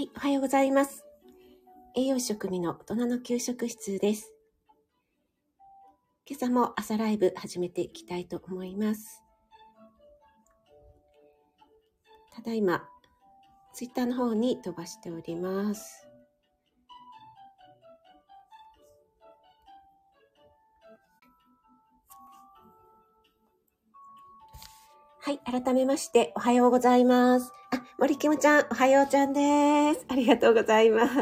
はい、おはようございます。栄養食味の大人の給食室です。今朝も朝ライブ始めていきたいと思います。ただいま、ツイッターの方に飛ばしております。はい、改めましておはようございます。あ、森キムちゃん、おはようちゃんです。ありがとうございます。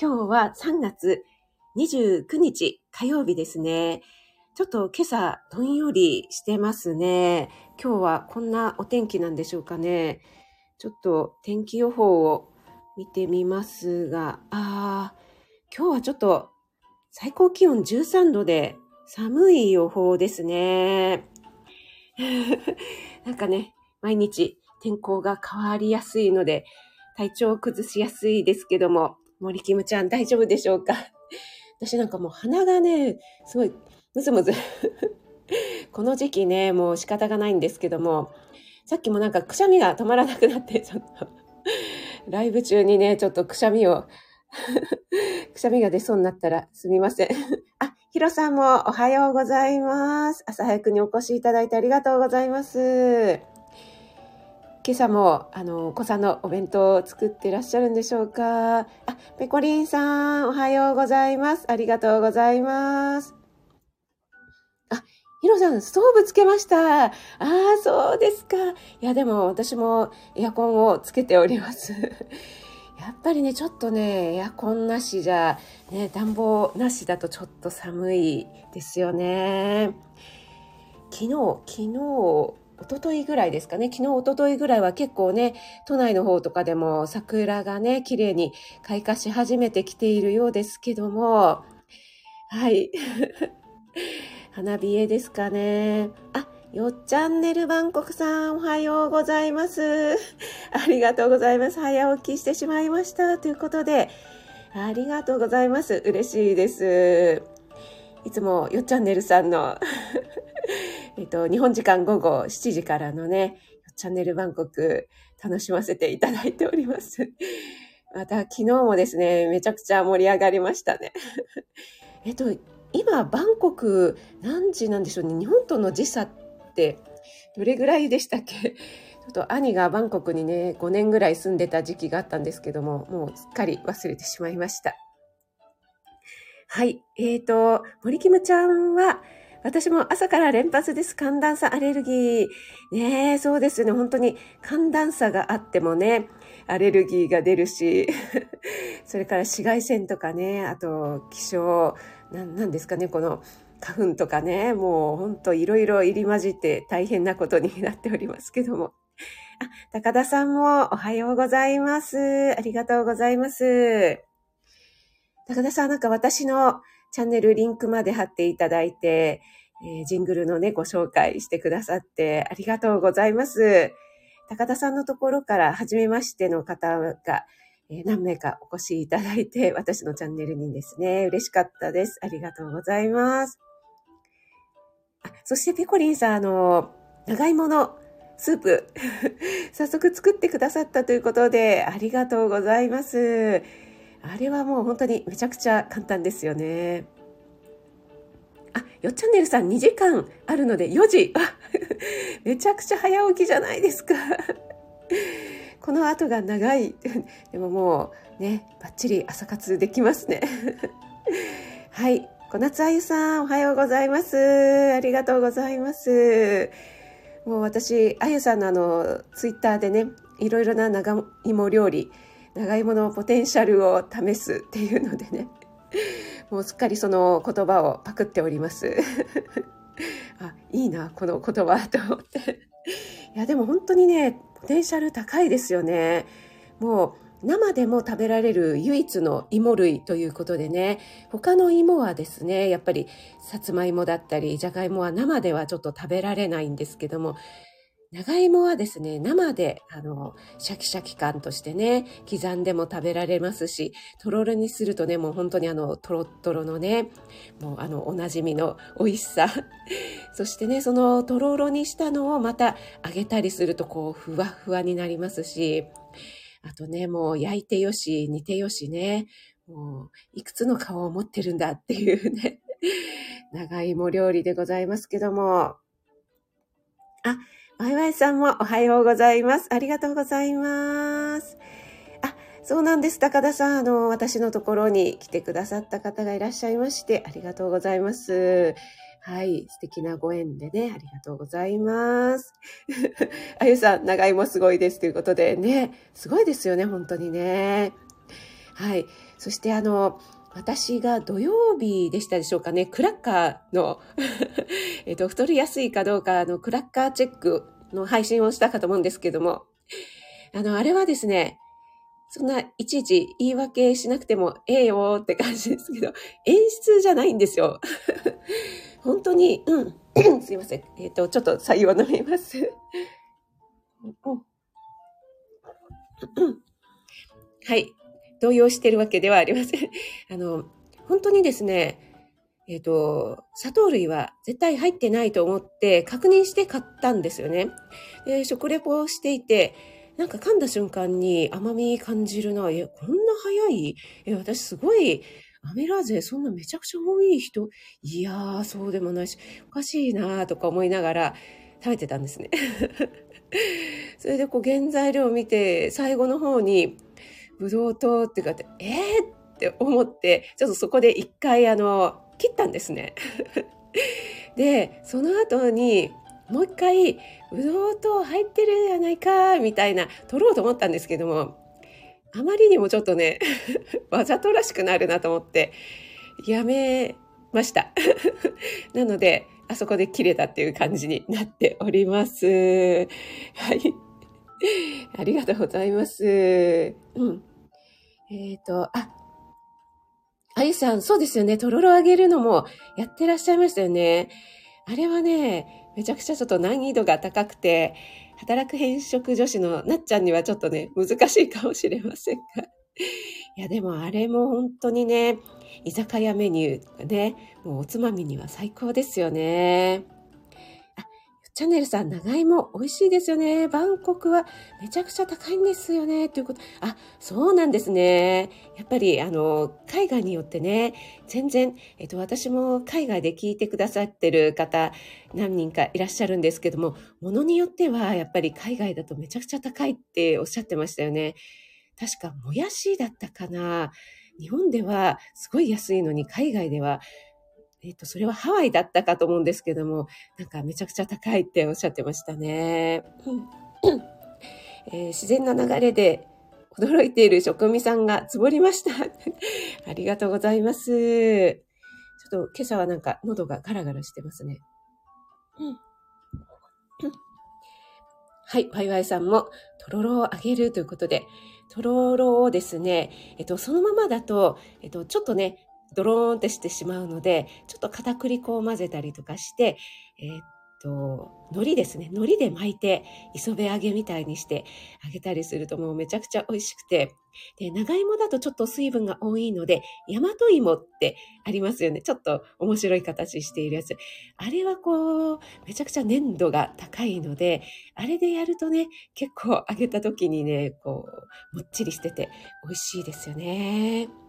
今日は3月29日火曜日ですね。ちょっと今朝どんよりしてますね。今日はこんなお天気なんでしょうかね。ちょっと天気予報を見てみますが、あー、今日はちょっと最高気温13度で寒い予報ですね。なんかね、毎日天候が変わりやすいので、体調を崩しやすいですけども、森キムちゃん大丈夫でしょうか？私なんかもう鼻がね、すごいむずむず。この時期ね、もう仕方がないんですけども、さっきもなんかくしゃみが止まらなくなって、ちょっと、ライブ中にね、ちょっとくしゃみを、くしゃみが出そうになったらすみません。ヒロさんもおはようございます。朝早くにお越しいただいてありがとうございます。今朝も、あの、お子さんのお弁当を作っていらっしゃるんでしょうか？あ、ペコリンさん、おはようございます。ありがとうございます。あ、ヒロさん、ストーブつけました。ああ、そうですか。いや、でも私もエアコンをつけております。やっぱりね、ちょっとね、エアコンなしじゃ、ね、暖房なしだとちょっと寒いですよね。昨日、昨日、一昨日ぐらいですかね。昨日、一昨日ぐらいは結構ね、都内の方とかでも桜がね、綺麗に開花し始めてきているようですけども、はい。花冷えですかね。あ、よっちゃんねるバンコクさん、おはようございます。ありがとうございます。早起きしてしまいました。ということで、ありがとうございます。嬉しいです。いつもよっちゃんねるさんの えっと、日本時間午後7時からのね、よっちゃんねるバンコク楽しませていただいております。また昨日もですね、めちゃくちゃ盛り上がりましたね。えっと、今、バンコク何時なんでしょうね。日本との時差ってどれぐらいでしたっけ？ちょっと兄がバンコクにね、5年ぐらい住んでた時期があったんですけども、もうすっかり忘れてしまいました。はい。え、ー、と、森キムちゃんは、私も朝から連発です。寒暖差アレルギー。ねえ、そうですよね。本当に寒暖差があってもね、アレルギーが出るし、それから紫外線とかね、あと気象、ななんですかね、この花粉とかね、もう本当いろいろ入り混じって大変なことになっておりますけども。あ、高田さんもおはようございます。ありがとうございます。高田さん、なんか私のチャンネルリンクまで貼っていただいて、えー、ジングルのね、ご紹介してくださってありがとうございます。高田さんのところから初めましての方が、えー、何名かお越しいただいて、私のチャンネルにですね、嬉しかったです。ありがとうございます。あ、そしてペコリンさん、あの、長芋のスープ、早速作ってくださったということで、ありがとうございます。あれはもう本当にめちゃくちゃ簡単ですよね。あ、よっチャンネルさん2時間あるので4時。めちゃくちゃ早起きじゃないですか。この後が長い。でももうね、バッチリ朝活できますね。はい。小夏あゆさん、おはようございます。ありがとうございます。もう私、あゆさんのあの、ツイッターでね、いろいろな長芋料理、長芋のポテンシャルを試すっていうのでね、もうすっかりその言葉をパクっております。あ、いいな、この言葉と思って。いや、でも本当にね、ポテンシャル高いですよね。もう生でも食べられる唯一の芋類ということでね、他の芋はですね、やっぱりさつまいもだったり、じゃがいもは生ではちょっと食べられないんですけども、長芋はですね、生で、あの、シャキシャキ感としてね、刻んでも食べられますし、とろろにするとね、もう本当にあの、とろっとろのね、もうあの、おなじみの美味しさ。そしてね、そのとろろにしたのをまた揚げたりすると、こう、ふわふわになりますし、あとね、もう焼いてよし、煮てよしね。もう、いくつの顔を持ってるんだっていうね、長芋料理でございますけども。あ、ワイワイさんもおはようございます。ありがとうございます。あ、そうなんです。高田さん、あの、私のところに来てくださった方がいらっしゃいまして、ありがとうございます。はい。素敵なご縁でね、ありがとうございます。あゆさん、長芋すごいですということでね、すごいですよね、本当にね。はい。そしてあの、私が土曜日でしたでしょうかね、クラッカーの えっと、太りやすいかどうかあのクラッカーチェックの配信をしたかと思うんですけども、あの、あれはですね、そんないちいち言い訳しなくてもええよって感じですけど、演出じゃないんですよ。本当に、うん、すいません。えっ、ー、と、ちょっと採用飲みます。はい。動揺してるわけではありません。あの、本当にですね、えっ、ー、と、砂糖類は絶対入ってないと思って確認して買ったんですよね。で、食レポをしていて、なんか噛んだ瞬間に甘み感じるな。え、こんな早い？え、私すごいアメラーゼそんなめちゃくちゃ多い人いやー、そうでもないし、おかしいなーとか思いながら食べてたんですね。それでこう原材料を見て、最後の方に、ぶどうとってかって、えーって思って、ちょっとそこで一回あの、切ったんですね。で、その後に、もう一回、ぶどうと入ってるやないか、みたいな、取ろうと思ったんですけども、あまりにもちょっとね、わざとらしくなるなと思って、やめました。なので、あそこで切れたっていう感じになっております。はい。ありがとうございます。うん。えっ、ー、と、あ、あゆさん、そうですよね。とろろあげるのもやってらっしゃいましたよね。あれはね、めちゃくちゃちょっと難易度が高くて、働く変色女子のなっちゃんにはちょっとね、難しいかもしれませんが。いや、でもあれも本当にね、居酒屋メニューがね、もうおつまみには最高ですよね。チャンネルさん、長芋美味しいですよね。バンコクはめちゃくちゃ高いんですよね。ということ。あ、そうなんですね。やっぱり、あの、海外によってね、全然、えっと、私も海外で聞いてくださってる方、何人かいらっしゃるんですけども、ものによっては、やっぱり海外だとめちゃくちゃ高いっておっしゃってましたよね。確か、もやしだったかな。日本ではすごい安いのに、海外ではえっ、と、それはハワイだったかと思うんですけども、なんかめちゃくちゃ高いっておっしゃってましたね。えー、自然な流れで驚いている職味さんがつぼりました。ありがとうございます。ちょっと今朝はなんか喉がガラガラしてますね。はい、ワイワイさんも、とろろをあげるということで、とろろをですね、えっと、そのままだと、えっと、ちょっとね、ドローンってしてしまうので、ちょっと片栗粉を混ぜたりとかして、えー、っと、海苔ですね。海苔で巻いて、磯辺揚げみたいにして揚げたりするともうめちゃくちゃ美味しくて、で、長芋だとちょっと水分が多いので、大和芋ってありますよね。ちょっと面白い形しているやつ。あれはこう、めちゃくちゃ粘度が高いので、あれでやるとね、結構揚げた時にね、こう、もっちりしてて美味しいですよね。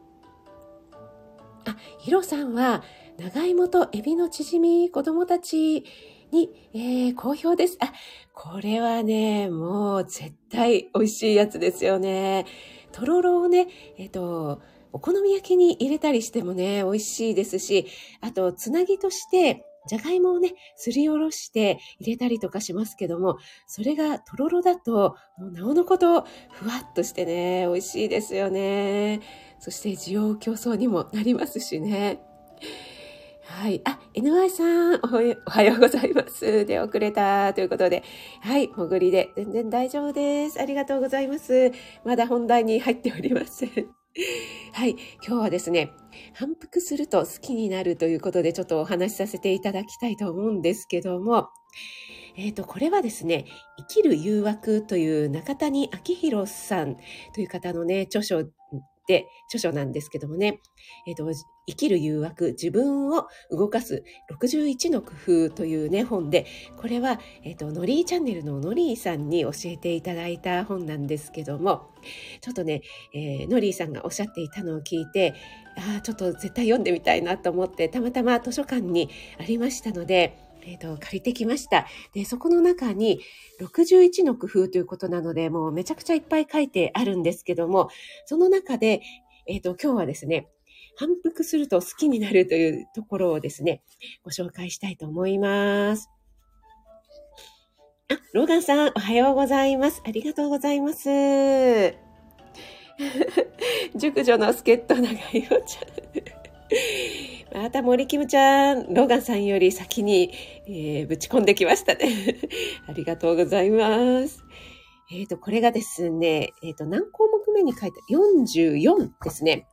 あ、ヒロさんは、長芋とエビのチヂミ、子供たちに、えー、好評です。あ、これはね、もう絶対美味しいやつですよね。とろろをね、えっ、ー、と、お好み焼きに入れたりしてもね、美味しいですし、あと、つなぎとして、じゃがいもをね、すりおろして入れたりとかしますけども、それがとろろだと、もうなおのことふわっとしてね、美味しいですよね。そして需要競争にもなりますしね。はい。あ、NY さんお、おはようございます。で、遅れたということで。はい。潜りで全然大丈夫です。ありがとうございます。まだ本題に入っておりません。はい。今日はですね、反復すると好きになるということでちょっとお話しさせていただきたいと思うんですけども、えっ、ー、と、これはですね、生きる誘惑という中谷明宏さんという方のね、著書って著書なんですけどもね、えっ、と、生きる誘惑、自分を動かす61の工夫というね、本で、これは、えっ、と、ノリーチャンネルのノリーさんに教えていただいた本なんですけども、ちょっとね、えー、ノリーさんがおっしゃっていたのを聞いて、ああ、ちょっと絶対読んでみたいなと思って、たまたま図書館にありましたので、えっ、ー、と、借りてきました。で、そこの中に61の工夫ということなので、もうめちゃくちゃいっぱい書いてあるんですけども、その中で、えっ、ー、と、今日はですね、反復すると好きになるというところをですね、ご紹介したいと思います。あ、ローガンさん、おはようございます。ありがとうございます。熟女の助っ人長いおちゃん。また森キムちゃん、ローガンさんより先に、えー、ぶち込んできましたね。ありがとうございます。えっ、ー、と、これがですね、えっ、ー、と、何項目目に書いた44ですね。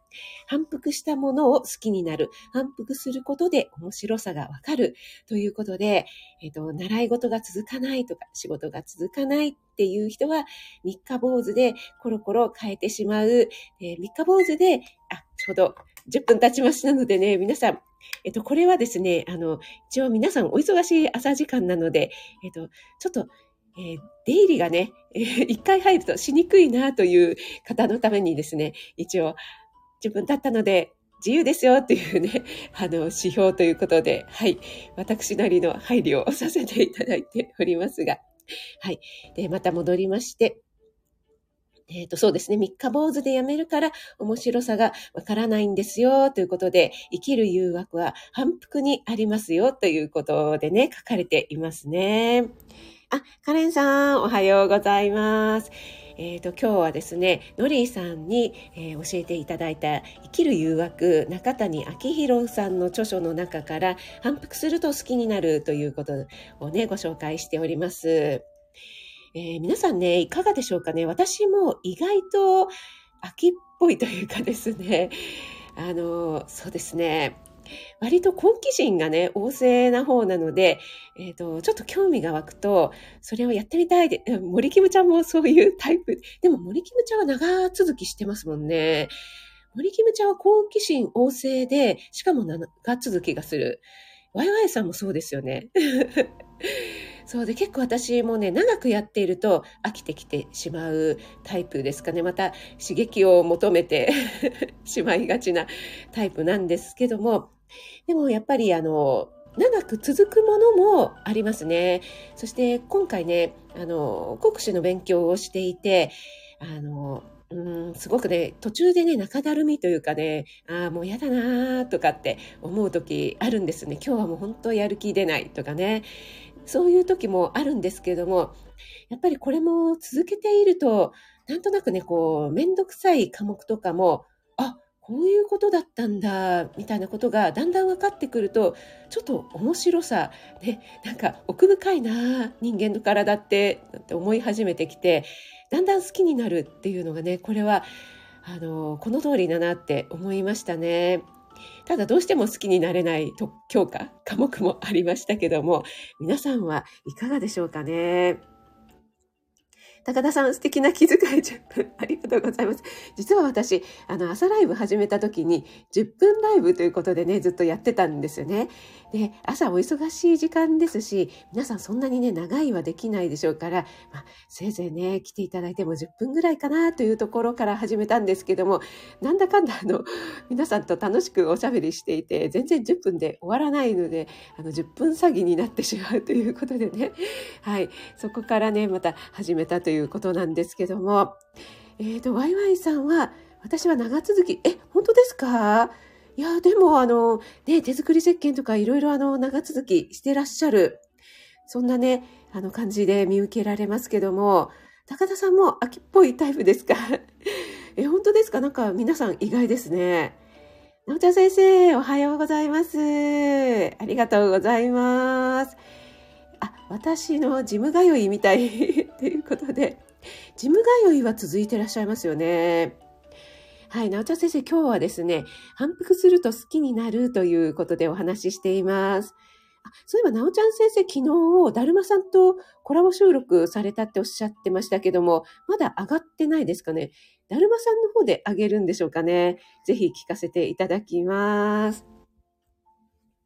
反復したものを好きになる。反復することで面白さがわかる。ということで、えっ、ー、と、習い事が続かないとか、仕事が続かないっていう人は、三日坊主でコロコロ変えてしまう。えー、三日坊主で、あ、ちょうど10分経ちましたのでね、皆さん、えっと、これはですね、あの、一応皆さんお忙しい朝時間なので、えっと、ちょっと、えー、出入りがね、えー、一回入るとしにくいなという方のためにですね、一応自分だったので自由ですよっていうね、あの、指標ということで、はい、私なりの配慮をさせていただいておりますが、はい。で、また戻りまして、えっ、ー、と、そうですね。三日坊主でやめるから面白さがわからないんですよ。ということで、生きる誘惑は反復にありますよ。ということでね、書かれていますね。あ、カレンさん、おはようございます。えっ、ー、と、今日はですね、ノリーさんに、えー、教えていただいた生きる誘惑、中谷明宏さんの著書の中から反復すると好きになるということをね、ご紹介しております。えー、皆さんね、いかがでしょうかね？私も意外と秋っぽいというかですね、あの、そうですね。割と好奇心がね、旺盛な方なので、えっ、ー、と、ちょっと興味が湧くと、それをやってみたいで、森キムちゃんもそういうタイプ。でも森キムちゃんは長続きしてますもんね。森キムちゃんは好奇心旺盛で、しかも長続きがする。ワイワイさんもそうですよね。そうで、結構私もね、長くやっていると飽きてきてしまうタイプですかね。また刺激を求めて しまいがちなタイプなんですけども、でもやっぱりあの、長く続くものもありますね。そして今回ね、あの、国試の勉強をしていて、あの、うん、すごくね、途中でね、中だるみというかね、ああ、もう嫌だなとかって思う時あるんですね。今日はもう本当やる気出ないとかね。そういう時もあるんですけれども、やっぱりこれも続けていると、なんとなくね、こう、めんどくさい科目とかも、あ、こういうことだったんだ、みたいなことがだんだん分かってくると、ちょっと面白さ、ね、なんか奥深いな、人間の体って、って思い始めてきて、だんだん好きになるっていうのがね、これは、あの、この通りだなって思いましたね。ただどうしても好きになれない教科、科目もありましたけども、皆さんはいかがでしょうかね？高田さん、素敵な気遣い10分。ありがとうございます。実は私、あの、朝ライブ始めた時に、10分ライブということでね、ずっとやってたんですよね。で、朝お忙しい時間ですし、皆さんそんなにね、長いはできないでしょうから、まあ、せいぜいね、来ていただいても10分ぐらいかなというところから始めたんですけども、なんだかんだあの、皆さんと楽しくおしゃべりしていて、全然10分で終わらないので、あの、10分詐欺になってしまうということでね、はい、そこからね、また始めたということなんですけども、えっ、ー、と、ワイワイさんは、私は長続き、え、本当ですか？いや、でも、あの、ね、手作り石鹸とかいろいろあの、長続きしてらっしゃる、そんなね、あの感じで見受けられますけども、高田さんも秋っぽいタイプですか？え、本当ですか？なんか皆さん意外ですね。なおちゃん先生、おはようございます。ありがとうございます。あ、私のジム通いみたい ということで、ジム通いは続いてらっしゃいますよね。はい、なおちゃん先生、今日はですね、反復すると好きになるということでお話ししています。あそういえば、なおちゃん先生、昨日、だるまさんとコラボ収録されたっておっしゃってましたけども、まだ上がってないですかね？だるまさんの方で上げるんでしょうかね？ぜひ聞かせていただきます。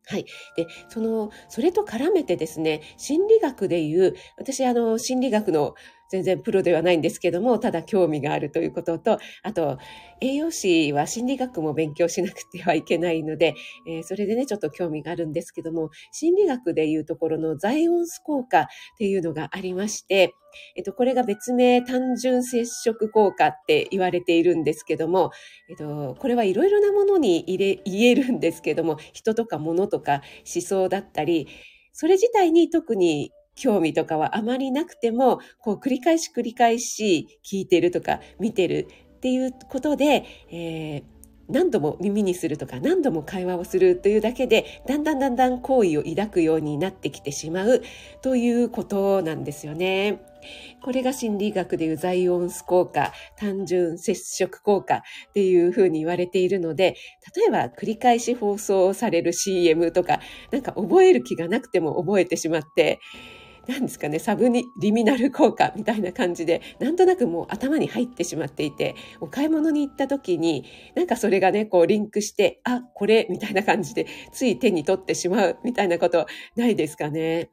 はい。で、その、それと絡めてですね、心理学でいう、私、あの、心理学の全然プロではないんですけども、ただ興味があるということと、あと、栄養士は心理学も勉強しなくてはいけないので、えー、それでね、ちょっと興味があるんですけども、心理学でいうところのザイオンス効果っていうのがありまして、えっと、これが別名単純接触効果って言われているんですけども、えっと、これはいろいろなものに入れ、言えるんですけども、人とか物とか思想だったり、それ自体に特に興味とかはあまりなくても、こう繰り返し繰り返し聞いてるとか見てるっていうことで、えー、何度も耳にするとか何度も会話をするというだけでだんだんだんだん好意を抱くようになってきてしまうということなんですよね。これが心理学でいうザイオンス効果、単純接触効果っていうふうに言われているので、例えば繰り返し放送される CM とか、なんか覚える気がなくても覚えてしまって、何ですかね、サブにリミナル効果みたいな感じで、なんとなくもう頭に入ってしまっていて、お買い物に行った時に、なんかそれがね、こうリンクして、あ、これ、みたいな感じで、つい手に取ってしまうみたいなことないですかね。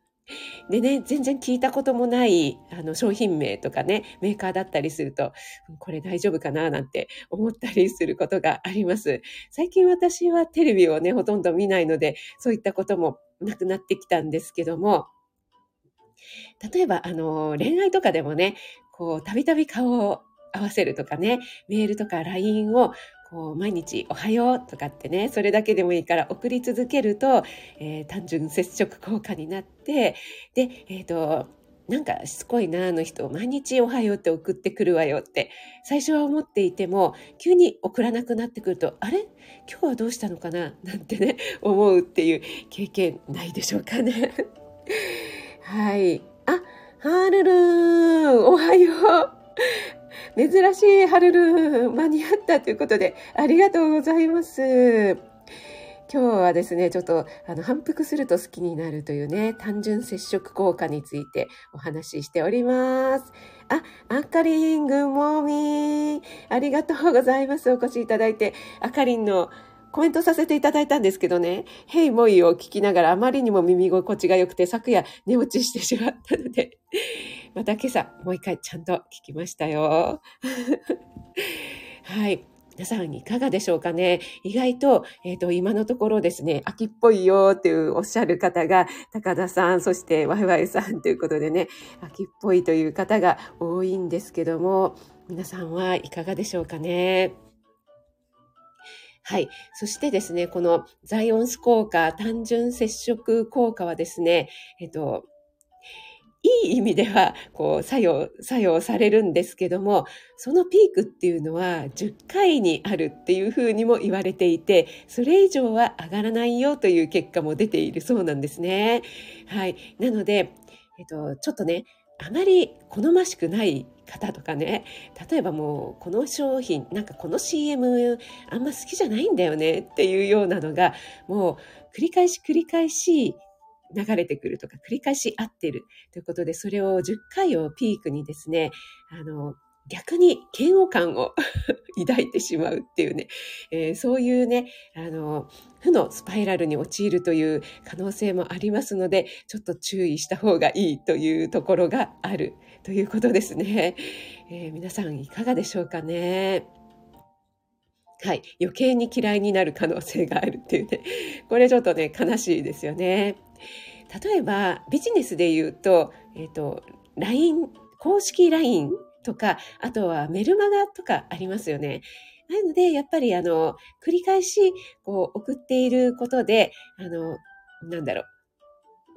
でね、全然聞いたこともないあの商品名とかね、メーカーだったりすると、これ大丈夫かななんて思ったりすることがあります。最近私はテレビをね、ほとんど見ないので、そういったこともなくなってきたんですけども、例えば、あの、恋愛とかでもね、こう、たびたび顔を合わせるとかね、メールとか LINE をこう毎日おはようとかってね、それだけでもいいから送り続けると、えー、単純接触効果になって、で、えっ、ー、と、なんかしつこいな、あの人、毎日おはようって送ってくるわよって、最初は思っていても、急に送らなくなってくると、あれ？今日はどうしたのかな？なんてね、思うっていう経験ないでしょうかね。はい。あ、ハルルーン、おはよう。珍しいハルルーン、間に合ったということで、ありがとうございます。今日はですね、ちょっとあの反復すると好きになるというね、単純接触効果についてお話ししております。あ、あかりん、ぐもみありがとうございます。お越しいただいて、あかりんのコメントさせていただいたんですけどね、ヘイモイを聞きながらあまりにも耳心地が良くて昨夜寝落ちしてしまったので、また今朝もう一回ちゃんと聞きましたよ。はい。皆さんいかがでしょうかね意外と、えっ、ー、と、今のところですね、秋っぽいよっていうおっしゃる方が、高田さん、そしてワイワイさんということでね、秋っぽいという方が多いんですけども、皆さんはいかがでしょうかねはい。そしてですね、このザイオンス効果、単純接触効果はですね、えっと、いい意味では、こう、作用、作用されるんですけども、そのピークっていうのは10回にあるっていうふうにも言われていて、それ以上は上がらないよという結果も出ているそうなんですね。はい。なので、えっと、ちょっとね、あまり好ましくない方とかね。例えばもうこの商品なんかこの CM あんま好きじゃないんだよねっていうようなのがもう繰り返し繰り返し流れてくるとか繰り返し合ってるということでそれを10回をピークにですねあの逆に嫌悪感を 抱いてしまうっていうね、えー、そういうね、あの、負のスパイラルに陥るという可能性もありますので、ちょっと注意した方がいいというところがあるということですね。えー、皆さんいかがでしょうかね。はい。余計に嫌いになる可能性があるっていうね。これちょっとね、悲しいですよね。例えば、ビジネスで言うと、えっ、ー、と、LINE、公式 LINE とか、あとはメルマガとかありますよね。なので、やっぱりあの、繰り返し、こう、送っていることで、あの、なんだろう。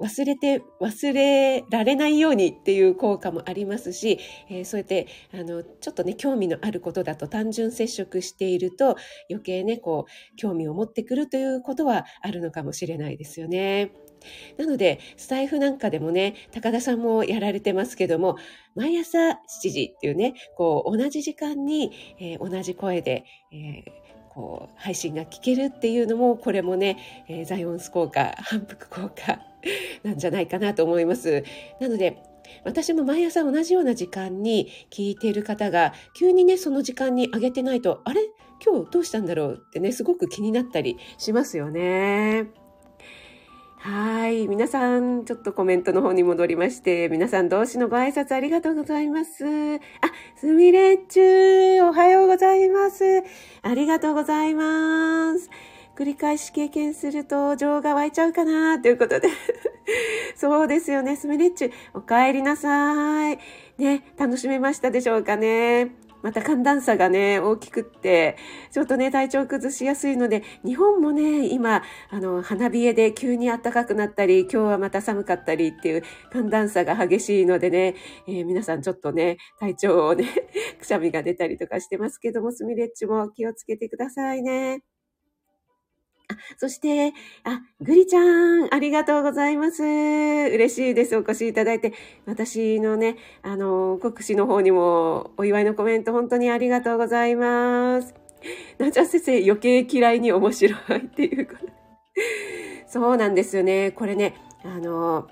忘れて、忘れられないようにっていう効果もありますし、えー、そうやって、あの、ちょっとね、興味のあることだと単純接触していると余計ね、こう、興味を持ってくるということはあるのかもしれないですよね。なので、スタイフなんかでもね、高田さんもやられてますけども、毎朝7時っていうね、こう、同じ時間に、えー、同じ声で、えーこう、配信が聞けるっていうのも、これもね、えー、ザイオンス効果、反復効果なんじゃないかなと思います。なので、私も毎朝同じような時間に聞いている方が、急にね、その時間に上げてないと、あれ？今日どうしたんだろう？ってね、すごく気になったりしますよね。はい。皆さん、ちょっとコメントの方に戻りまして、皆さん同士のご挨拶ありがとうございます。あ、すみれっちゅー、おはようございます。ありがとうございます。繰り返し経験すると情が湧いちゃうかなということで。そうですよね。すみれっちゅ、お帰りなさい。ね、楽しめましたでしょうかね。また寒暖差がね、大きくって、ちょっとね、体調崩しやすいので、日本もね、今、あの、花冷えで急に暖かくなったり、今日はまた寒かったりっていう寒暖差が激しいのでね、えー、皆さんちょっとね、体調をね、くしゃみが出たりとかしてますけども、スミレッチも気をつけてくださいね。そして、あ、ぐりちゃん、ありがとうございます。嬉しいです。お越しいただいて。私のね、あの、国士の方にもお祝いのコメント本当にありがとうございます。なちゃ先生、余計嫌いに面白いっていうこと。そうなんですよね。これね、あの、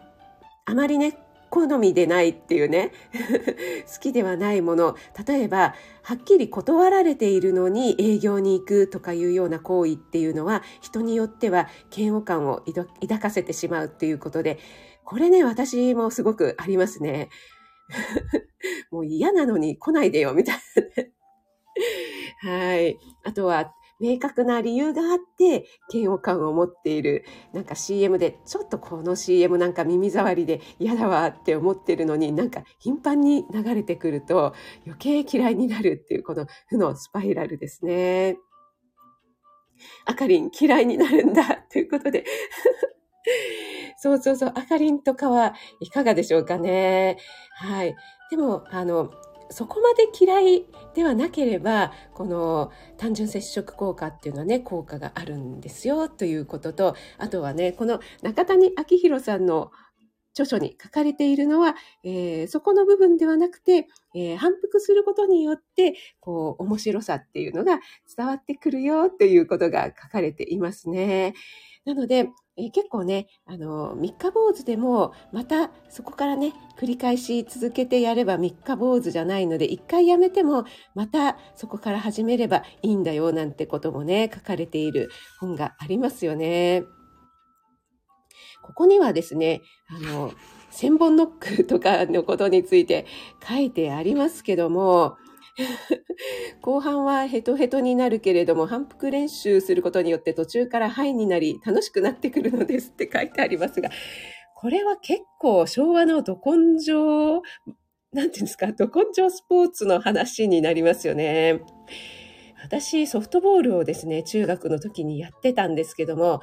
あまりね、好みでないっていうね。好きではないもの。例えばはっきり断られているのに営業に行くとかいうような行為っていうのは人によっては嫌悪感を抱かせてしまうっていうことでこれね私もすごくありますね。もう嫌なのに来ないでよみたいなはい。あとは、明確な理由があって嫌悪感を持っているなんか CM でちょっとこの CM なんか耳障りで嫌だわって思ってるのになんか頻繁に流れてくると余計嫌いになるっていうこの負のスパイラルですね。あかりん嫌いになるんだということで そうそうそう、あかりんとかはいかがでしょうかね。はい。でも、あの、そこまで嫌いではなければこの単純接触効果っていうのはね効果があるんですよということとあとはねこの中谷明宏さんの著書に書かれているのは、えー、そこの部分ではなくて、えー、反復することによってこう面白さっていうのが伝わってくるよっていうことが書かれていますね。なので、えー、結構ね、あの、三日坊主でも、またそこからね、繰り返し続けてやれば三日坊主じゃないので、一回やめても、またそこから始めればいいんだよ、なんてこともね、書かれている本がありますよね。ここにはですね、あの、千本ノックとかのことについて書いてありますけども、後半はヘトヘトになるけれども、反復練習することによって途中からハイになり楽しくなってくるのですって書いてありますが、これは結構昭和のど根性、なんていうんですか、ど根性スポーツの話になりますよね。私、ソフトボールをですね、中学の時にやってたんですけども、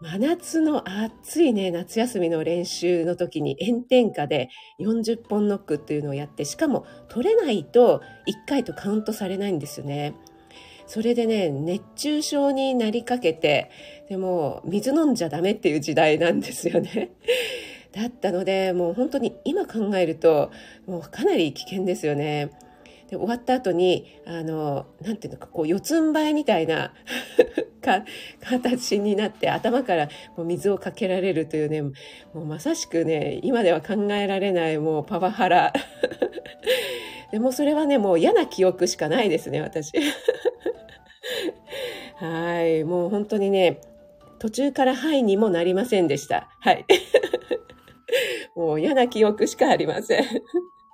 真夏の暑いね、夏休みの練習の時に炎天下で40本ノックっていうのをやって、しかも取れないと1回とカウントされないんですよね。それでね、熱中症になりかけて、でも水飲んじゃダメっていう時代なんですよね。だったので、もう本当に今考えると、もうかなり危険ですよね。で終わった後にあのなんていうのかこう四つん這いみたいな 形になって頭からもう水をかけられるというねもうまさしくね今では考えられないもうパワハラ。でもそれはねもう嫌な記憶しかないですね私。はい。もう本当にね途中からはいにもなりませんでした。はい。もう嫌な記憶しかありません。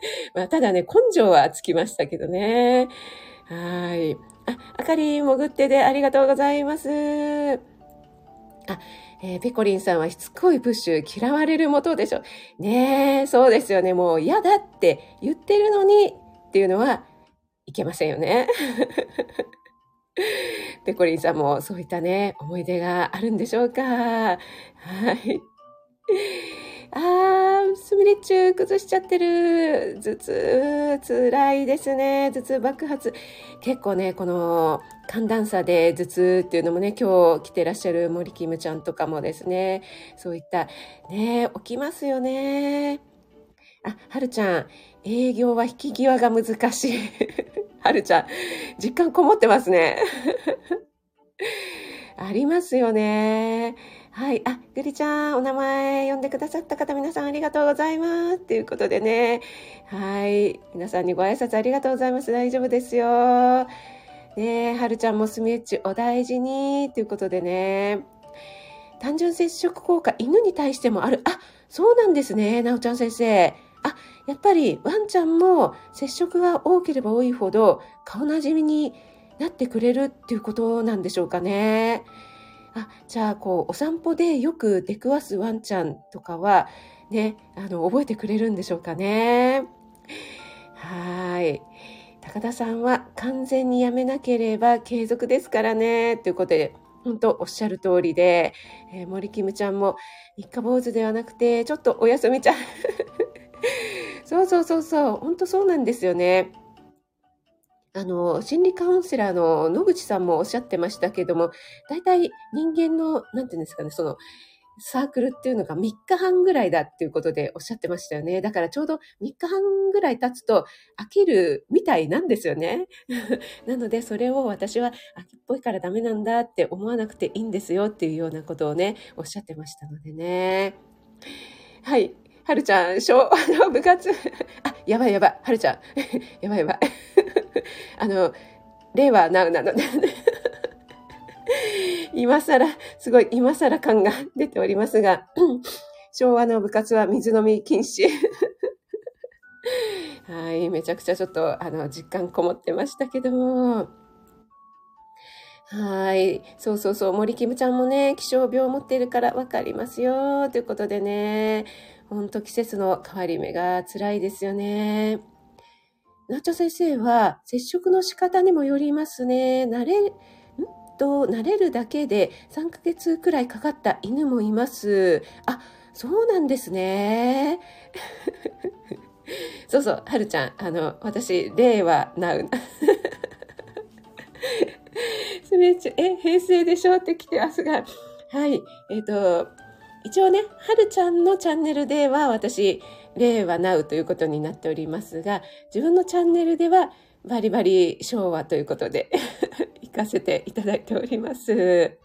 まあ、ただね、根性はつきましたけどね。はい。あ、あかりん潜ってでありがとうございます。あ、えー、ペコリンさんはしつこいプッシュ嫌われる元でしょ。ねえ、そうですよね。もう嫌だって言ってるのにっていうのはいけませんよね。ペコリンさんもそういったね、思い出があるんでしょうか。はい。あー、すみれ中崩しちゃってる。頭痛、辛いですね。頭痛爆発。結構ね、この寒暖差で頭痛っていうのもね、今日来てらっしゃる森キムちゃんとかもですね、そういった、ね、起きますよね。あ、はるちゃん、営業は引き際が難しい。はるちゃん、実感こもってますね。ありますよね。はい。あ、ぐりちゃん、お名前呼んでくださった方、皆さんありがとうございます。ということでね。はい。皆さんにご挨拶ありがとうございます。大丈夫ですよ。ねはるちゃんもスミエッチお大事に。ということでね。単純接触効果、犬に対してもある。あ、そうなんですね。なおちゃん先生。あ、やっぱりワンちゃんも接触が多ければ多いほど顔なじみになってくれるっていうことなんでしょうかね。あ、じゃあ、こう、お散歩でよく出くわすワンちゃんとかは、ね、あの、覚えてくれるんでしょうかね。はい。高田さんは完全にやめなければ継続ですからね。ということで、本当おっしゃる通りで、えー、森キムちゃんも三日坊主ではなくて、ちょっとお休みちゃん。そうそうそうそう、本当そうなんですよね。あの、心理カウンセラーの野口さんもおっしゃってましたけども、大体人間の、なんていうんですかね、その、サークルっていうのが3日半ぐらいだっていうことでおっしゃってましたよね。だからちょうど3日半ぐらい経つと飽きるみたいなんですよね。なのでそれを私は飽きっぽいからダメなんだって思わなくていいんですよっていうようなことをね、おっしゃってましたのでね。はい。はるちゃん、昭和の部活。あ、やばいやばい。はるちゃん。やばいやばい。あの、令和ナウなので、今更、すごい今更感が出ておりますが、昭和の部活は水飲み禁止。はい、めちゃくちゃちょっと、あの、実感こもってましたけども、はい。そうそうそう。森キムちゃんもね、気象病を持っているからわかりますよ。ということでね。ほんと季節の変わり目が辛いですよね。ナチョ先生は接触の仕方にもよりますね。慣れ、ん？と、慣れるだけで3ヶ月くらいかかった犬もいます。あ、そうなんですね。そうそう、はるちゃん、あの、私、令和なう。スメッチ、え、平成でしょって来てますが、はい、えっ、ー、と、一応ね、はるちゃんのチャンネルでは私、令和なうということになっておりますが、自分のチャンネルではバリバリ昭和ということで 行かせていただいております。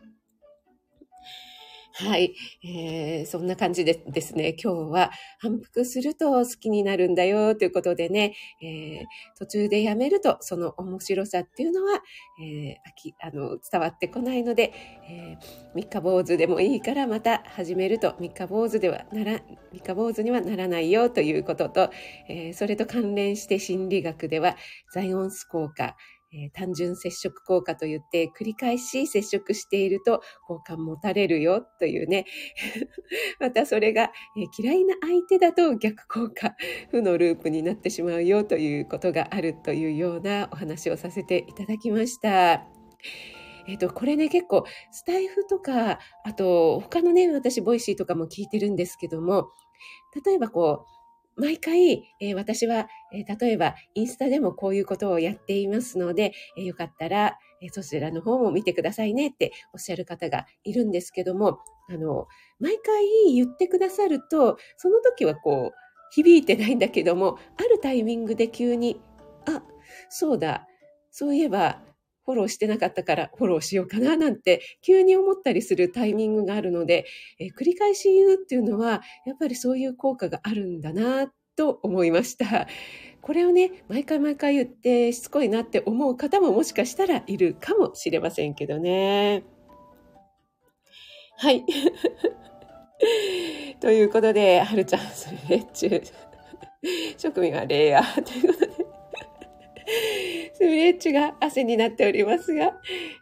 はい、えー、そんな感じでですね、今日は反復すると好きになるんだよということでね、えー、途中でやめるとその面白さっていうのは、えー、あの伝わってこないので、えー、三日坊主でもいいからまた始めると三日坊主ではなら、三日坊主にはならないよということと、えー、それと関連して心理学ではザイオンス効果、えー、単純接触効果といって繰り返し接触していると好感持たれるよというね。またそれが、えー、嫌いな相手だと逆効果、負のループになってしまうよということがあるというようなお話をさせていただきました。えっ、と、これね、結構、スタイフとか、あと、他のね、私、ボイシーとかも聞いてるんですけども、例えばこう、毎回、えー、私は、えー、例えばインスタでもこういうことをやっていますので、えー、よかったら、えそちらの方も見てくださいねっておっしゃる方がいるんですけども、あの、毎回言ってくださると、その時はこう、響いてないんだけども、あるタイミングで急に、あ、そうだ、そういえば、フォローしてなかったからフォローしようかななんて急に思ったりするタイミングがあるので、えー、繰り返し言うっていうのはやっぱりそういう効果があるんだなと思いました。これをね、毎回毎回言ってしつこいなって思う方ももしかしたらいるかもしれませんけどね。はい。ということで、はるちゃん、それ中、職味がレイヤーということで、スミレッチが汗になっておりますが、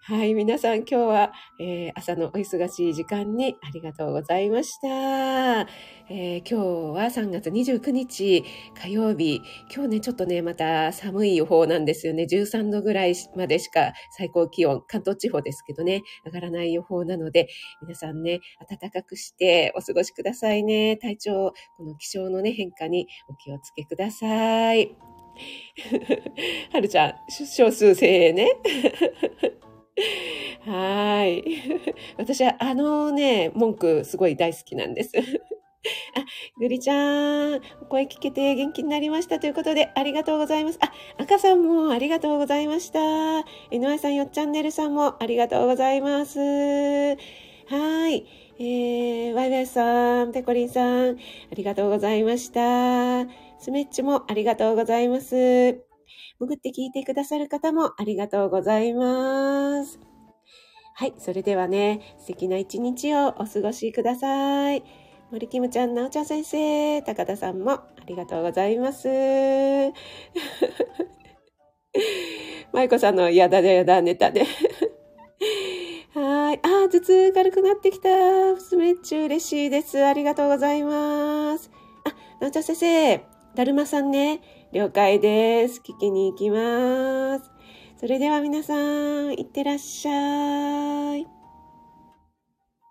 はい、皆さん今日は、えー、朝のお忙しい時間にありがとうございました。えー、今日は3月29日火曜日。今日ね、ちょっとね、また寒い予報なんですよね。13度ぐらいまでしか最高気温、関東地方ですけどね、上がらない予報なので、皆さんね、暖かくしてお過ごしくださいね。体調、この気象のね、変化にお気をつけください。はるちゃん、少数精鋭ね。はい。私はあのね、文句すごい大好きなんです。あ、ぐりちゃん、お声聞けて元気になりましたということで、ありがとうございます。あ、赤さんもありがとうございました。NY さん、よっチャンネルさんもありがとうございます。はい。えー、ワイワイさん、ペコリンさん、ありがとうございました。スメッチもありがとうございます。潜って聞いてくださる方もありがとうございます。はい、それではね、素敵な一日をお過ごしください。森キムちゃん、なおちゃん先生、高田さんもありがとうございます。舞子さんのやだやだネタではい。あ、頭痛軽くなってきた。スメッチ嬉しいです。ありがとうございます。あ、なおちゃん先生、だるまさんね、了解です。聞きに行きます。それでは皆さん、いってらっしゃい。